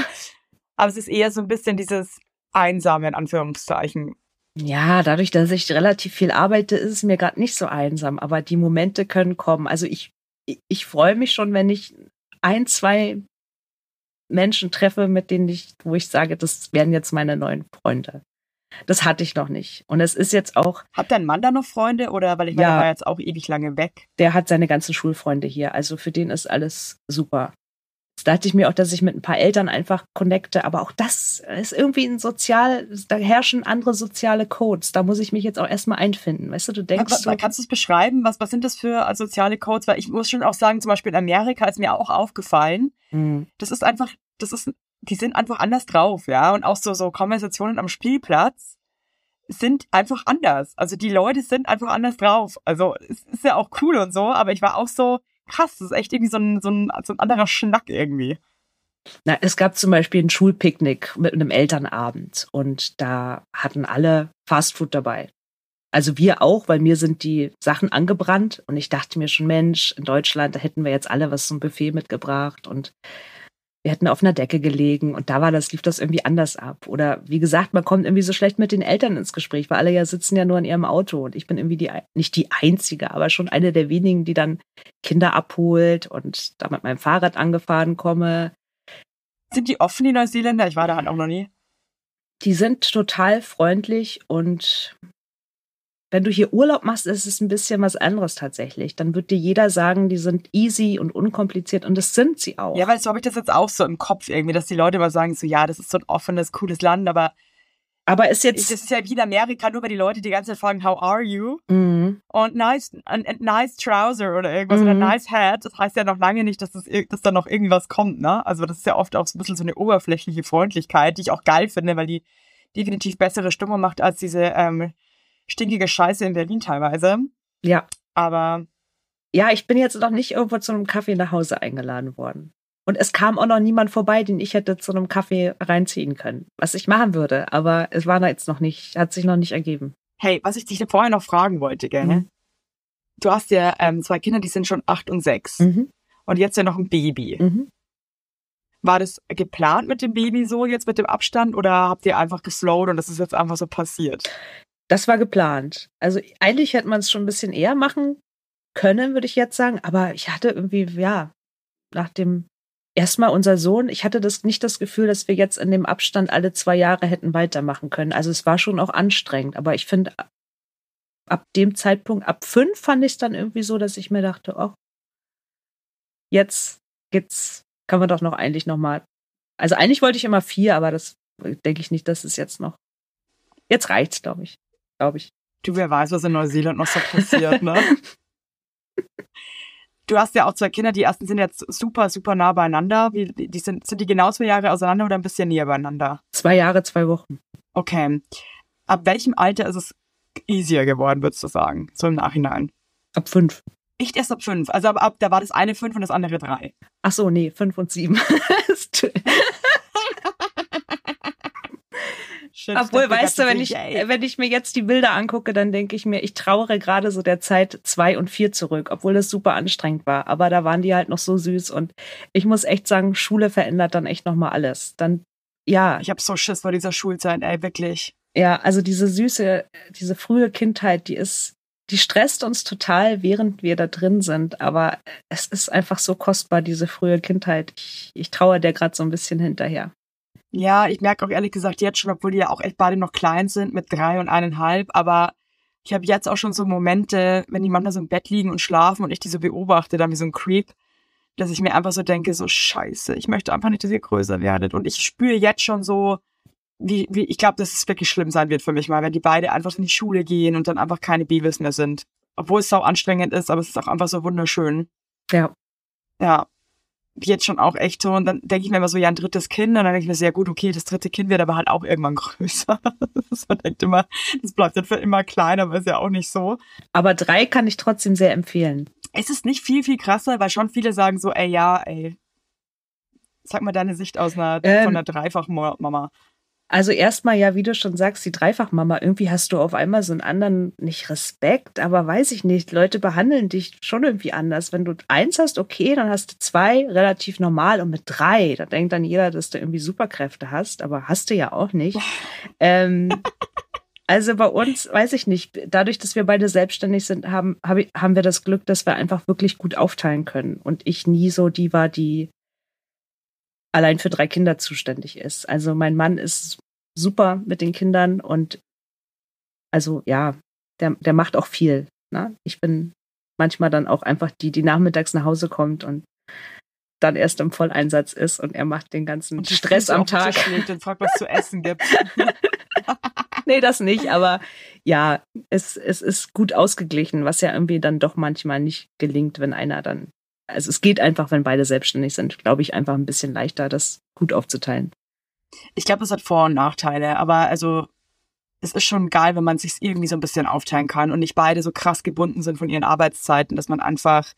Aber es ist eher so ein bisschen dieses Einsame, in Anführungszeichen. Ja, dadurch, dass ich relativ viel arbeite, ist es mir gerade nicht so einsam, aber die Momente können kommen. Also ich, ich, ich freue mich schon, wenn ich ein, zwei Menschen treffe, mit denen ich, wo ich sage, das werden jetzt meine neuen Freunde. Das hatte ich noch nicht. Und es ist jetzt auch, Hat dein Mann da noch Freunde oder weil ich meine, Ja. der war jetzt auch ewig lange weg. der hat seine ganzen Schulfreunde hier. Also für den ist alles super. Jetzt dachte ich mir auch, dass ich mit ein paar Eltern einfach connecte, aber auch das ist irgendwie ein sozial, da herrschen andere soziale Codes. Da muss ich mich jetzt auch erstmal einfinden. Weißt du, du denkst Was, so, kannst du es beschreiben? Was, was sind das für soziale Codes? Weil ich muss schon auch sagen, zum Beispiel in Amerika ist mir auch aufgefallen, Hm. das ist einfach, das ist, die sind einfach anders drauf, ja. Und auch so, so Konversationen am Spielplatz sind einfach anders. Also die Leute sind einfach anders drauf. Also es ist ja auch cool und so, aber ich war auch so, krass, das ist echt irgendwie so ein, so ein, so ein anderer Schnack irgendwie. Na, es gab zum Beispiel ein Schulpicknick mit einem Elternabend und da hatten alle Fastfood dabei. Also wir auch, weil mir sind die Sachen angebrannt und ich dachte mir schon, Mensch, in Deutschland, da hätten wir jetzt alle was zum Buffet mitgebracht und wir hätten auf einer Decke gelegen und da war das, lief das irgendwie anders ab. Oder wie gesagt, man kommt irgendwie so schlecht mit den Eltern ins Gespräch, weil alle ja sitzen ja nur in ihrem Auto und ich bin irgendwie die, nicht die einzige, aber schon eine der wenigen, die dann Kinder abholt und da mit meinem Fahrrad angefahren komme. Sind die offen, die Neuseeländer? Ich war da halt auch noch nie. Die sind total freundlich und wenn du hier Urlaub machst, ist es ein bisschen was anderes tatsächlich. Dann wird dir jeder sagen, die sind easy und unkompliziert und das sind sie auch. Ja, weil so habe ich das jetzt auch so im Kopf irgendwie, dass die Leute immer sagen so, ja, das ist so ein offenes, cooles Land, aber aber ist jetzt. Das ist ja wie in Amerika, nur weil die Leute die ganze Zeit fragen, how are you? Mhm. Und nice, and, and nice trouser oder irgendwas Mhm. oder nice hat. Das heißt ja noch lange nicht, dass, das, dass da noch irgendwas kommt, ne? Also das ist ja oft auch so ein bisschen so eine oberflächliche Freundlichkeit, die ich auch geil finde, weil die definitiv bessere Stimmung macht als diese ähm, stinkige Scheiße in Berlin teilweise. Ja. Aber Ja, ich bin jetzt noch nicht irgendwo zu einem Kaffee nach Hause eingeladen worden. Und es kam auch noch niemand vorbei, den ich hätte zu einem Kaffee reinziehen können. Was ich machen würde, aber es war da jetzt noch nicht, hat sich noch nicht ergeben. hey, was ich dich vorher noch fragen wollte, gell? Mhm. Du hast ja ähm, zwei Kinder, die sind schon acht und sechs. Mhm. Und jetzt ja noch ein Baby. Mhm. War das geplant mit dem Baby so jetzt mit dem Abstand oder habt ihr einfach geflowt und das ist jetzt einfach so passiert? Das war geplant. Also eigentlich hätte man es schon ein bisschen eher machen können, würde ich jetzt sagen. Aber ich hatte irgendwie, ja, nach dem erstmal unser Sohn, ich hatte das nicht das Gefühl, dass wir jetzt in dem Abstand alle zwei Jahre hätten weitermachen können. Also es war schon auch anstrengend. Aber ich finde, ab dem Zeitpunkt, ab fünf fand ich es dann irgendwie so, dass ich mir dachte, oh, jetzt geht's, kann man doch noch eigentlich noch mal. Also eigentlich wollte ich immer vier, aber das denke ich nicht, dass es jetzt noch. Jetzt reicht's, glaube ich. Glaube ich. Du, wer weiß, was in Neuseeland noch so passiert, ne? *laughs* Du hast ja auch zwei Kinder, die ersten sind jetzt super, super nah beieinander. Wie, die sind, sind die genau zwei Jahre auseinander oder ein bisschen näher beieinander? Zwei Jahre, zwei Wochen. Okay. Ab welchem Alter ist es easier geworden, würdest du sagen? So im Nachhinein. Ab fünf. Echt erst ab fünf. Also ab, ab da war das eine fünf und das andere drei. Ach so, nee, fünf und sieben. *laughs* Obwohl, weißt du, wenn ich, ey. wenn ich mir jetzt die Bilder angucke, dann denke ich mir, ich trauere gerade so der Zeit zwei und vier zurück, obwohl das super anstrengend war. Aber da waren die halt noch so süß und ich muss echt sagen, Schule verändert dann echt nochmal alles. Dann, ja, Ich hab so Schiss vor dieser Schulzeit, ey, wirklich. ja, also diese süße, diese frühe Kindheit, die ist, die stresst uns total, während wir da drin sind. Aber es ist einfach so kostbar, diese frühe Kindheit. Ich, ich trauere der gerade so ein bisschen hinterher. Ja, ich merke auch ehrlich gesagt jetzt schon, obwohl die ja auch echt beide noch klein sind, mit drei und eineinhalb, aber ich habe jetzt auch schon so Momente, wenn die manchmal so im Bett liegen und schlafen und ich die so beobachte, dann wie so ein Creep, dass ich mir einfach so denke, so scheiße, ich möchte einfach nicht, dass ihr größer werdet. Und ich spüre jetzt schon so, wie, wie ich glaube, dass es wirklich schlimm sein wird für mich mal, wenn die beide einfach in die Schule gehen und dann einfach keine Babys mehr sind. Obwohl es sau anstrengend ist, aber es ist auch einfach so wunderschön. Ja. Ja. Jetzt schon auch echt so. Und dann denke ich mir immer so, ja, ein drittes Kind. Und dann denke ich mir, sehr gut, okay, das dritte Kind wird aber halt auch irgendwann *laughs* größer. Man denkt immer, das bleibt dann für immer klein, aber ist ja auch nicht so. Aber drei kann ich trotzdem sehr empfehlen. Es ist nicht viel, viel krasser, weil schon viele sagen so, ey, ja, ey. Sag mal deine Sicht aus einer, Ähm. von einer Dreifach-Mama. Also erstmal ja, wie du schon sagst, die Dreifachmama, irgendwie hast du auf einmal so einen anderen, nicht Respekt, aber weiß ich nicht, Leute behandeln dich schon irgendwie anders. Wenn du eins hast, okay, dann hast du zwei, relativ normal und mit drei, da denkt dann jeder, dass du irgendwie Superkräfte hast, aber hast du ja auch nicht. *laughs* ähm, also bei uns, weiß ich nicht, dadurch, dass wir beide selbstständig sind, haben, hab haben wir das Glück, dass wir einfach wirklich gut aufteilen können und ich nie so die war, die allein für drei Kinder zuständig ist. Also mein Mann ist super mit den Kindern und also ja, der, der macht auch viel. Ne? Ich bin manchmal dann auch einfach die, die nachmittags nach Hause kommt und dann erst im Volleinsatz ist und er macht den ganzen Stress am Tag. Tisch und fragt, was zu essen gibt. *laughs* nee, das nicht, aber ja, es, es ist gut ausgeglichen, was ja irgendwie dann doch manchmal nicht gelingt, wenn einer dann. Also es geht einfach, wenn beide selbstständig sind, glaube ich, einfach ein bisschen leichter, das gut aufzuteilen. Ich glaube, es hat Vor- und Nachteile, aber also es ist schon geil, wenn man sich irgendwie so ein bisschen aufteilen kann und nicht beide so krass gebunden sind von ihren Arbeitszeiten, dass man einfach,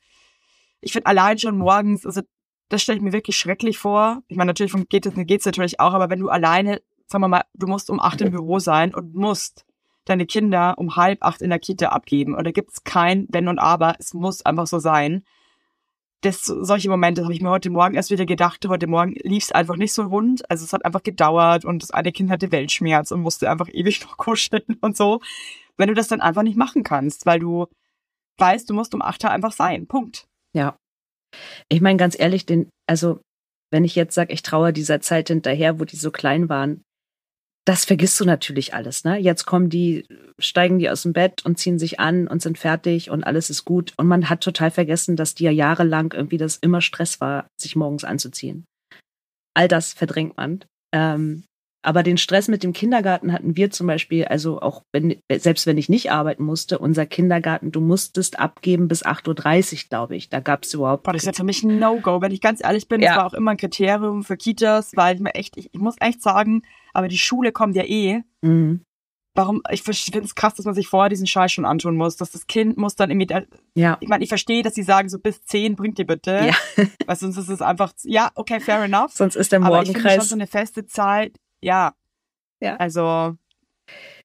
ich finde allein schon morgens, also das stelle ich mir wirklich schrecklich vor. Ich meine, natürlich geht es natürlich auch, aber wenn du alleine, sagen wir mal, du musst um acht im Büro sein und musst deine Kinder um halb acht in der Kita abgeben und da gibt's kein Wenn und Aber, es muss einfach so sein. Das, solche Momente habe ich mir heute Morgen erst wieder gedacht. Heute Morgen lief es einfach nicht so rund. Also es hat einfach gedauert und das eine Kind hatte Weltschmerz und musste einfach ewig *laughs* noch kuscheln und so. Wenn du das dann einfach nicht machen kannst, weil du weißt, du musst um acht Uhr einfach sein. Punkt. Ja. Ich meine, ganz ehrlich, den, also wenn ich jetzt sage, ich traue dieser Zeit hinterher, wo die so klein waren, das vergisst du natürlich alles, ne? Jetzt kommen die, steigen die aus dem Bett und ziehen sich an und sind fertig und alles ist gut. Und man hat total vergessen, dass die ja jahrelang irgendwie das immer Stress war, sich morgens anzuziehen. All das verdrängt man. Ähm, aber den Stress mit dem Kindergarten hatten wir zum Beispiel, also auch wenn, selbst wenn ich nicht arbeiten musste, unser Kindergarten, du musstest abgeben bis 8.30 Uhr, glaube ich. Da gab es überhaupt. Boah, das ist ja für mich ein No-Go, wenn ich ganz ehrlich bin. Ja. Das war auch immer ein Kriterium für Kitas, weil ich mir echt, ich, ich muss echt sagen, aber die Schule kommt ja eh. Mhm. Warum, ich finde es krass, dass man sich vorher diesen Scheiß schon antun muss, dass das Kind muss dann irgendwie, ja. ich meine, ich verstehe, dass sie sagen, so bis zehn bringt ihr bitte, ja. weil sonst ist es einfach, ja, okay, fair enough. Sonst ist der Morgenkreis. Aber ich finde schon so eine feste Zeit, ja. Ja. Also.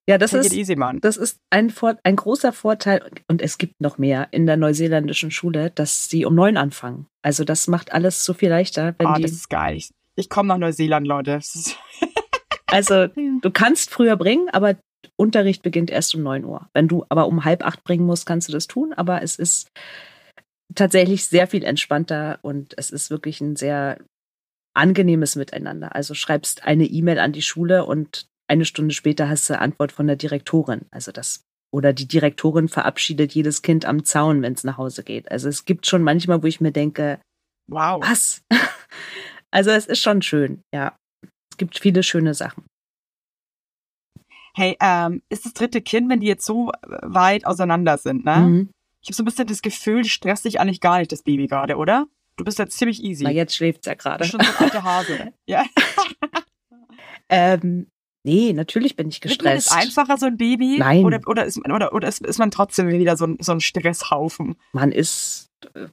Ja, das ist, easy, das ist ein, ein großer Vorteil und es gibt noch mehr in der neuseeländischen Schule, dass sie um neun anfangen. Also das macht alles so viel leichter. Wenn oh, die das ist geil. Ich, ich komme nach Neuseeland, Leute. *laughs* also du kannst früher bringen, aber Unterricht beginnt erst um neun Uhr. Wenn du aber um halb acht bringen musst, kannst du das tun. Aber es ist tatsächlich sehr viel entspannter und es ist wirklich ein sehr angenehmes Miteinander. Also schreibst eine E-Mail an die Schule und eine Stunde später hast du Antwort von der Direktorin. Also das oder die Direktorin verabschiedet jedes Kind am Zaun, wenn es nach Hause geht. Also es gibt schon manchmal, wo ich mir denke, wow, was? *laughs* Also es ist schon schön, ja. Es gibt viele schöne Sachen. Hey, ähm, ist das dritte Kind, wenn die jetzt so weit auseinander sind, ne? Mhm. Ich habe so ein bisschen das Gefühl, stresst dich eigentlich gar nicht das Baby gerade, oder? Du bist jetzt ziemlich easy. Na, jetzt schläft ja gerade. Schon so ein alter Hase. *laughs* ja. ähm, nee, natürlich bin ich gestresst. Ist es einfacher, so ein Baby? Nein. Oder, oder, ist, oder, oder ist, ist man trotzdem wieder so ein, so ein Stresshaufen? Man ist,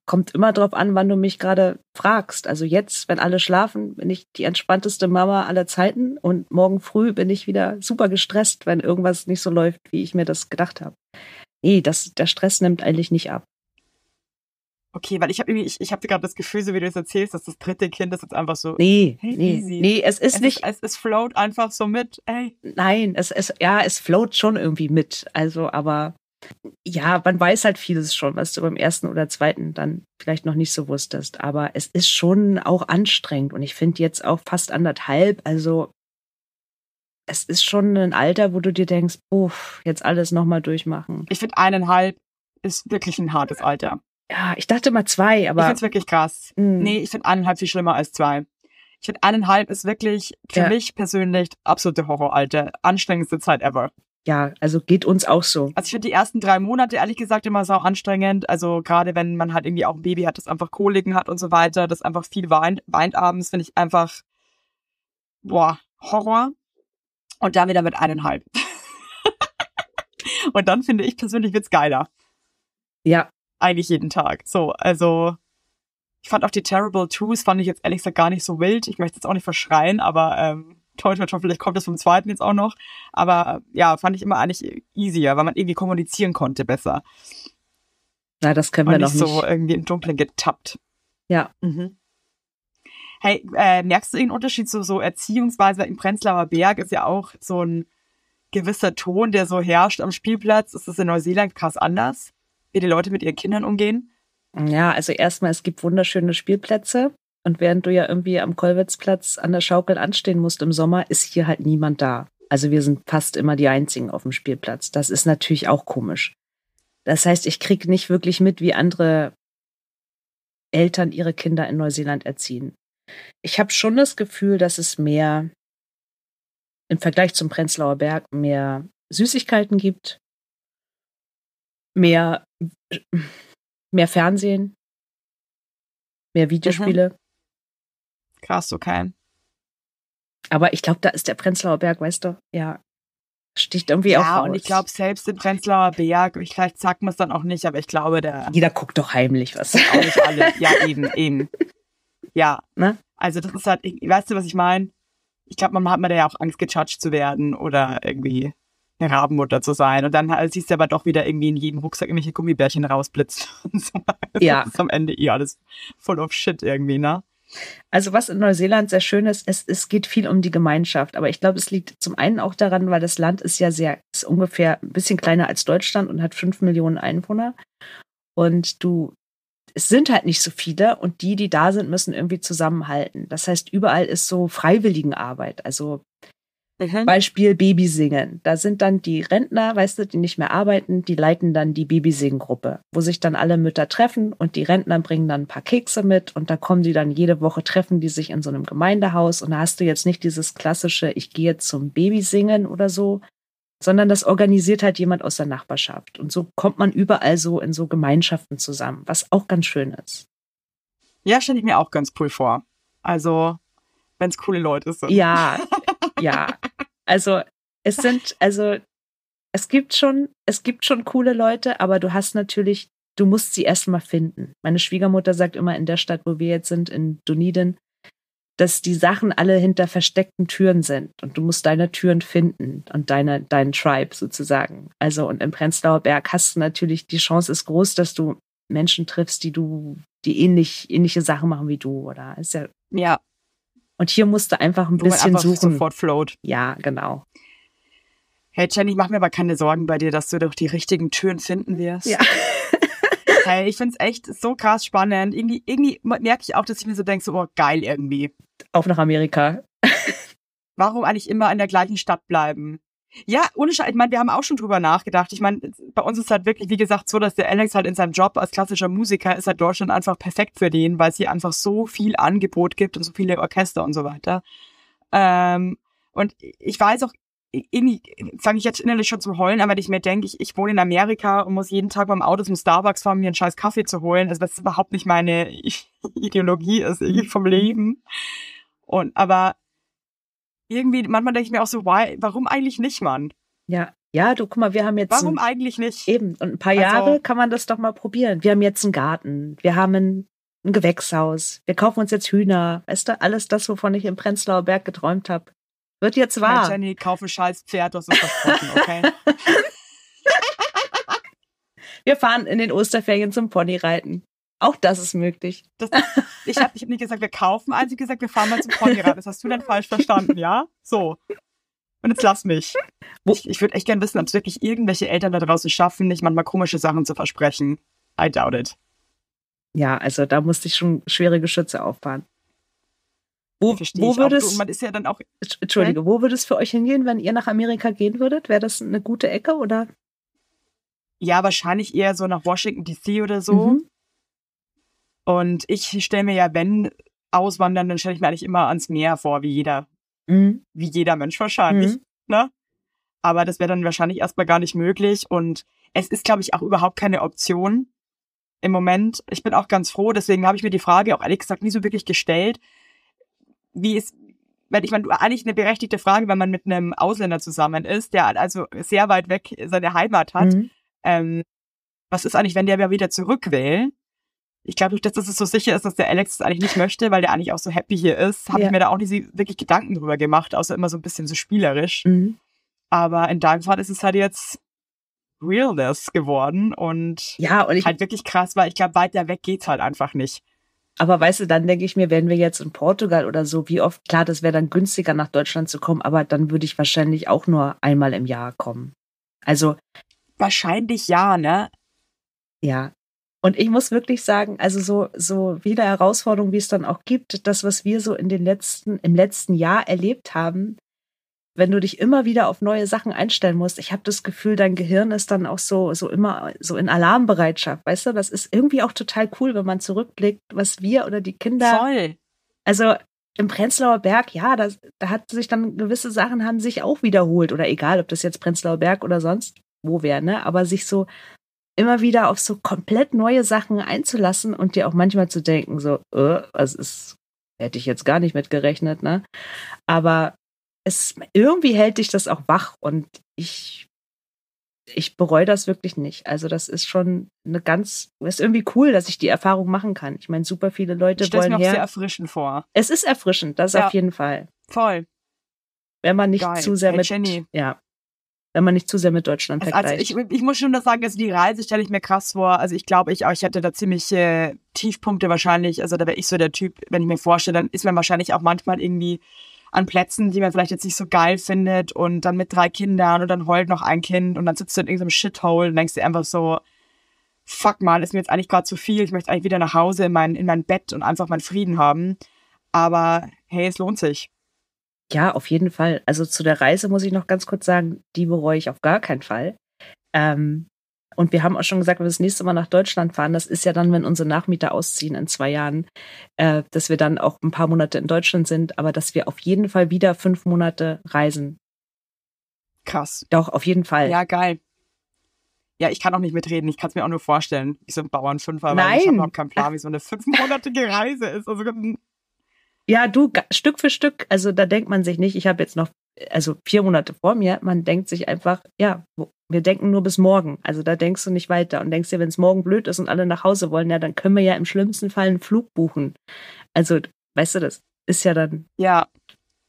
kommt immer drauf an, wann du mich gerade fragst. Also jetzt, wenn alle schlafen, bin ich die entspannteste Mama aller Zeiten und morgen früh bin ich wieder super gestresst, wenn irgendwas nicht so läuft, wie ich mir das gedacht habe. Nee, das, der Stress nimmt eigentlich nicht ab. Okay, weil ich habe irgendwie, ich, ich habe gerade das Gefühl, so wie du es erzählst, dass das dritte Kind ist jetzt einfach so. Nee, hey, nee, easy. nee, es ist es nicht. Ist, es, es float einfach so mit, ey. Nein, es ist, ja, es float schon irgendwie mit. Also, aber ja, man weiß halt vieles schon, was du beim ersten oder zweiten dann vielleicht noch nicht so wusstest. Aber es ist schon auch anstrengend und ich finde jetzt auch fast anderthalb, also es ist schon ein Alter, wo du dir denkst, uff, jetzt alles nochmal durchmachen. Ich finde eineinhalb ist wirklich ein hartes Alter. Ja, ich dachte mal zwei, aber. Ich find's wirklich krass. Mhm. Nee, ich finde eineinhalb viel schlimmer als zwei. Ich finde eineinhalb ist wirklich für ja. mich persönlich absolute Horroralter. Anstrengendste Zeit ever. Ja, also geht uns auch so. Also ich finde die ersten drei Monate ehrlich gesagt immer sau anstrengend. Also gerade wenn man halt irgendwie auch ein Baby hat, das einfach Koliken hat und so weiter, das einfach viel weint, weint abends, finde ich einfach, boah, Horror. Und dann wieder mit eineinhalb. *laughs* und dann finde ich persönlich wird's geiler. Ja, eigentlich jeden Tag. So, also ich fand auch die Terrible Twos, fand ich jetzt ehrlich gesagt gar nicht so wild. Ich möchte jetzt auch nicht verschreien, aber ähm, toll, toll, toll, vielleicht kommt das vom zweiten jetzt auch noch. Aber ja, fand ich immer eigentlich easier, weil man irgendwie kommunizieren konnte besser. Na, das können wir Und noch nicht. so irgendwie im Dunkeln getappt. Ja. Mhm. Hey, äh, merkst du den Unterschied zu so Erziehungsweise im Prenzlauer Berg ist ja auch so ein gewisser Ton, der so herrscht am Spielplatz. Ist das in Neuseeland krass anders? Wie die Leute mit ihren Kindern umgehen? Ja, also erstmal, es gibt wunderschöne Spielplätze. Und während du ja irgendwie am Kolwitzplatz an der Schaukel anstehen musst im Sommer, ist hier halt niemand da. Also wir sind fast immer die Einzigen auf dem Spielplatz. Das ist natürlich auch komisch. Das heißt, ich krieg nicht wirklich mit, wie andere Eltern ihre Kinder in Neuseeland erziehen. Ich habe schon das Gefühl, dass es mehr im Vergleich zum Prenzlauer Berg mehr Süßigkeiten gibt, mehr, mehr Fernsehen, mehr Videospiele. Mhm. Krass, okay. Aber ich glaube, da ist der Prenzlauer Berg, weißt du, ja, sticht irgendwie ja, auch Ja, und ich glaube, selbst im Prenzlauer Berg, vielleicht sagt man es dann auch nicht, aber ich glaube, der. Jeder guckt doch heimlich was. Auch nicht alle. *laughs* Ja, eben, eben. Ja, Ne? Also das ist halt, weißt du, was ich meine? Ich glaube, man hat man da ja auch Angst, gejudged zu werden oder irgendwie Rabenmutter zu sein. Und dann halt siehst du aber doch wieder irgendwie in jedem Rucksack irgendwelche Gummibärchen rausblitzt. *laughs* Und so. Ja. Das ist am Ende eh alles full of shit irgendwie, ne? Also was in Neuseeland sehr schön ist, es, es geht viel um die Gemeinschaft. Aber ich glaube, es liegt zum einen auch daran, weil das Land ist ja sehr, ist ungefähr ein bisschen kleiner als Deutschland und hat fünf Millionen Einwohner. Und du, es sind halt nicht so viele und die, die da sind, müssen irgendwie zusammenhalten. Das heißt, überall ist so Freiwilligenarbeit. Also Beispiel Babysingen. Da sind dann die Rentner, weißt du, die nicht mehr arbeiten, die leiten dann die Babysingen-Gruppe, wo sich dann alle Mütter treffen und die Rentner bringen dann ein paar Kekse mit und da kommen die dann jede Woche, treffen die sich in so einem Gemeindehaus und da hast du jetzt nicht dieses klassische, ich gehe zum Babysingen oder so, sondern das organisiert halt jemand aus der Nachbarschaft. Und so kommt man überall so in so Gemeinschaften zusammen, was auch ganz schön ist. Ja, stelle ich mir auch ganz cool vor. Also, wenn es coole Leute sind. Ja, *laughs* ja. Also es sind, also es gibt schon, es gibt schon coole Leute, aber du hast natürlich, du musst sie erstmal finden. Meine Schwiegermutter sagt immer in der Stadt, wo wir jetzt sind, in Dunedin, dass die Sachen alle hinter versteckten Türen sind und du musst deine Türen finden und deine, deinen Tribe sozusagen. Also und im Prenzlauer Berg hast du natürlich, die Chance ist groß, dass du Menschen triffst, die du, die ähnlich, ähnliche Sachen machen wie du, oder? Ist ja, Ja, und hier musst du einfach ein wo man bisschen einfach suchen. sofort float. Ja, genau. Hey Jenny, mach mir aber keine Sorgen bei dir, dass du doch die richtigen Türen finden wirst. Ja. *laughs* Hey, ich find's echt so krass spannend. Irgendwie, irgendwie merke ich auch, dass ich mir so denke, so, oh, geil irgendwie. Auf nach Amerika. Warum eigentlich immer in der gleichen Stadt bleiben? Ja, ohne Scheiß, ich meine, wir haben auch schon drüber nachgedacht. Ich meine, bei uns ist halt wirklich, wie gesagt, so, dass der Alex halt in seinem Job als klassischer Musiker ist halt Deutschland einfach perfekt für den, weil es hier einfach so viel Angebot gibt und so viele Orchester und so weiter. Ähm, und ich weiß auch, irgendwie fange ich jetzt innerlich schon zum Heulen, aber wenn ich mir denke, ich, ich wohne in Amerika und muss jeden Tag beim Auto zum Starbucks fahren, mir einen scheiß Kaffee zu holen. Also das ist überhaupt nicht meine *laughs* Ideologie ist irgendwie vom Leben. Und aber irgendwie, manchmal denke ich mir auch so, why, warum eigentlich nicht, Mann? Ja. Ja, du, guck mal, wir haben jetzt Warum ein, eigentlich nicht? eben und ein paar Also- Jahre kann man das doch mal probieren. Wir haben jetzt einen Garten, wir haben ein, ein Gewächshaus, wir kaufen uns jetzt Hühner, weißt du, alles das, wovon ich im Prenzlauer Berg geträumt habe, wird jetzt wahr. Jenny, kauf ein scheiß Pferd, hast es versprochen, okay? *laughs* Wir fahren in den Osterferien zum Ponyreiten. Auch das ist möglich. Das, ich habe ich hab nicht gesagt, wir kaufen eins, ich gesagt, wir fahren mal zum Ponyrad. Das hast du dann falsch verstanden, ja? So. Und jetzt lass mich. Ich, ich würde echt gern wissen, ob es wirklich irgendwelche Eltern da draußen schaffen, nicht manchmal komische Sachen zu versprechen. I doubt it. Ja, also da musste ich schon schwere Geschütze auffahren. Wo, wo würde es, man ist ja dann auch, Entschuldige, wo würde es für euch hingehen, wenn ihr nach Amerika gehen würdet? Wäre das eine gute Ecke oder? ja, wahrscheinlich eher so nach Washington DC oder so. Mhm. Und ich stelle mir ja, wenn auswandern, dann stelle ich mir eigentlich immer ans Meer vor, wie jeder, Mhm. wie jeder Mensch wahrscheinlich. Mhm. ne? Aber das wäre dann wahrscheinlich erstmal gar nicht möglich und es ist, glaube ich, auch überhaupt keine Option im Moment. Ich bin auch ganz froh, deswegen habe ich mir die Frage auch ehrlich gesagt nie so wirklich gestellt, wie es, weil ich meine, eigentlich eine berechtigte Frage, wenn man mit einem Ausländer zusammen ist, der also sehr weit weg seine Heimat hat. Mhm. Ähm, was ist eigentlich, wenn der wieder zurück will? Ich glaube, durch das, dass es so sicher ist, dass der Alex das eigentlich nicht möchte, weil der eigentlich auch so happy hier ist, habe Ja. ich mir da auch nicht wirklich Gedanken drüber gemacht, außer immer so ein bisschen so spielerisch. Mhm. Aber in deinem Fall ist es halt jetzt Realness geworden und Ja, und halt wirklich krass, weil ich glaube, weiter weg geht's halt einfach nicht. aber weißt du, dann denke ich mir, wären wir jetzt in Portugal oder so, wie oft, klar, das wäre dann günstiger nach Deutschland zu kommen, aber dann würde ich wahrscheinlich auch nur einmal im Jahr kommen. Also, Wahrscheinlich ja, ne? ja. Und ich muss wirklich sagen, also so, so viele Herausforderungen, wie es dann auch gibt, das, was wir so in den letzten, im letzten Jahr erlebt haben, wenn du dich immer wieder auf neue Sachen einstellen musst, ich habe das Gefühl, dein Gehirn ist dann auch so, so immer so in Alarmbereitschaft, weißt du? Das ist irgendwie auch total cool, wenn man zurückblickt, was wir oder die Kinder Voll. Also im Prenzlauer Berg, ja, da, da hat sich dann gewisse Sachen haben sich auch wiederholt oder egal, ob das jetzt Prenzlauer Berg oder sonst wo wäre, ne? Aber sich so immer wieder auf so komplett neue Sachen einzulassen und dir auch manchmal zu denken, so, äh, was ist, hätte ich jetzt gar nicht mit gerechnet, ne? Aber es irgendwie hält dich das auch wach und ich ich bereue das wirklich nicht. Also das ist schon eine ganz, ist irgendwie cool, dass ich die Erfahrung machen kann. Ich meine, super viele Leute Ich wollen mir auch her. sehr erfrischend vor. es ist erfrischend, das Ja. auf jeden Fall. Voll. Wenn man nicht Geil. zu sehr Hey, mit, Jenny. ja, wenn man nicht zu sehr mit Deutschland Also, vergleicht. also ich, ich muss schon das sagen, also die Reise stelle ich mir krass vor. Also ich glaube, ich, auch, ich hätte da ziemlich äh, Tiefpunkte wahrscheinlich. Also da wäre ich so der Typ, wenn ich mir vorstelle, dann ist man wahrscheinlich auch manchmal irgendwie an Plätzen, die man vielleicht jetzt nicht so geil findet und dann mit drei Kindern und dann heult noch ein Kind und dann sitzt du in irgendeinem Shithole und denkst dir einfach so, fuck mal, ist mir jetzt eigentlich gerade zu viel. Ich möchte eigentlich wieder nach Hause in mein, in mein Bett und einfach meinen Frieden haben. Aber hey, es lohnt sich. Ja, auf jeden Fall. Also zu der Reise muss ich noch ganz kurz sagen, die bereue ich auf gar keinen Fall. Ähm, und wir haben auch schon gesagt, wenn wir das nächste Mal nach Deutschland fahren, das ist ja dann, wenn unsere Nachmieter ausziehen in zwei Jahren, äh, dass wir dann auch ein paar Monate in Deutschland sind, aber dass wir auf jeden Fall wieder fünf Monate reisen. Krass. Doch, auf jeden Fall. Ja, geil. Ja, ich kann auch nicht mitreden. Ich kann es mir auch nur vorstellen, so ein Bauernfünfer, weil Nein. ich habe überhaupt keinen Plan, wie so eine fünfmonatige Reise ist. Also Ja, du, Stück für Stück, also da denkt man sich nicht, ich habe jetzt noch, also vier Monate vor mir, man denkt sich einfach, ja, wir denken nur bis morgen. Also da denkst du nicht weiter und denkst dir, wenn es morgen blöd ist und alle nach Hause wollen, ja, dann können wir ja im schlimmsten Fall einen Flug buchen. Also, weißt du, das ist ja dann, ja.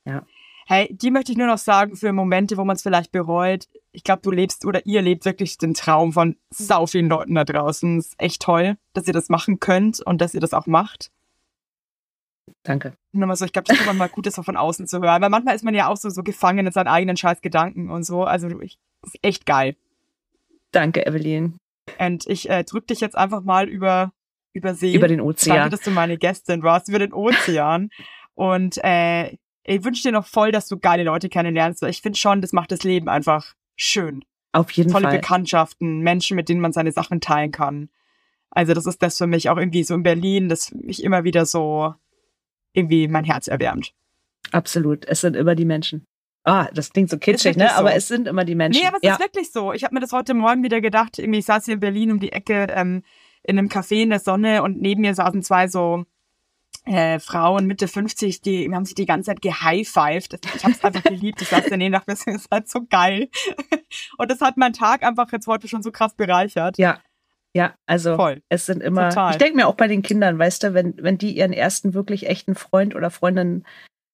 Ja. Hey, die möchte ich nur noch sagen für Momente, wo man es vielleicht bereut. Ich glaube, du lebst oder ihr lebt wirklich den Traum von sau vielen Leuten da draußen. Es ist echt toll, dass ihr das machen könnt und dass ihr das auch macht. Danke. Nur mal so, ich glaube, das ist immer mal gut, das so von außen zu hören. Weil manchmal ist man ja auch so, so gefangen in seinen eigenen scheiß Gedanken und so. Also ich, das ist echt geil. Danke, Evelyn. Und ich äh, drück dich jetzt einfach mal über, über See. Über den Danke, Ozean. dass du meine Gästin warst, über den Ozean. Und äh, ich wünsche dir noch voll, dass du geile Leute kennenlernst. weil Ich finde schon, das macht das Leben einfach schön. Auf jeden Tolle Fall. Bekanntschaften, Menschen, mit denen man seine Sachen teilen kann. Also das ist das für mich auch irgendwie so in Berlin, das mich immer wieder so irgendwie mein Herz erwärmt. Absolut. Es sind immer die Menschen. Ah, das klingt so kitschig, ne? Aber so. es sind immer die Menschen. Nee, aber es ja. ist wirklich so. Ich habe mir das heute Morgen wieder gedacht. Irgendwie, ich saß hier in Berlin um die Ecke ähm, in einem Café in der Sonne und neben mir saßen zwei so äh, Frauen Mitte 50, die haben sich die ganze Zeit gehighfived. Ich habe es einfach geliebt. Ich saß *laughs* daneben und dachte, *laughs* das ist halt so geil. Und das hat meinen Tag einfach jetzt heute schon so krass bereichert. ja. Ja, also Voll. es sind immer. Total. Ich denke mir auch bei den Kindern, weißt du, wenn, wenn die ihren ersten wirklich echten Freund oder Freundin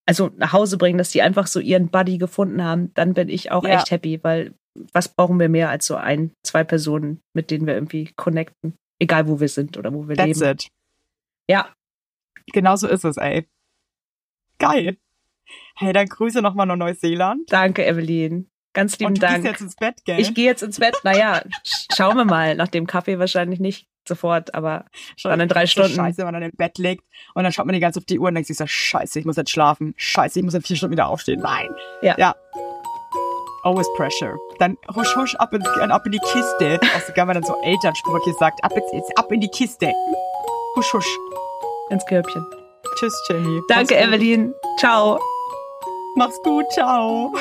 also nach Hause bringen, dass die einfach so ihren Buddy gefunden haben, dann bin ich auch Ja. echt happy, weil was brauchen wir mehr als so ein, zwei Personen, mit denen wir irgendwie connecten, egal wo wir sind oder wo wir That's leben. it. Ja, Genau so ist es, ey. Geil. Hey, dann Grüße nochmal nach Neuseeland. danke, Evelyn. Ganz lieben und du Dank. gehst jetzt ins Bett, gell? Ich gehe jetzt ins Bett. Naja, sch- schauen wir mal. Nach dem Kaffee wahrscheinlich nicht sofort, aber dann in drei so Stunden. Scheiße, wenn man dann im Bett liegt und dann schaut man die ganze Zeit auf die Uhr und denkt sich so, scheiße, ich muss jetzt schlafen. Scheiße, ich muss in vier Stunden wieder aufstehen. Nein. Ja. Ja. Always pressure. Dann husch, husch, ab in, ab in die Kiste. Also, wenn man dann so Elternsprüche sagt, ab jetzt, jetzt ab in die Kiste. Husch, husch. ins Körbchen. Tschüss, Jenny. Danke. Evelyn. Ciao. Mach's gut, ciao.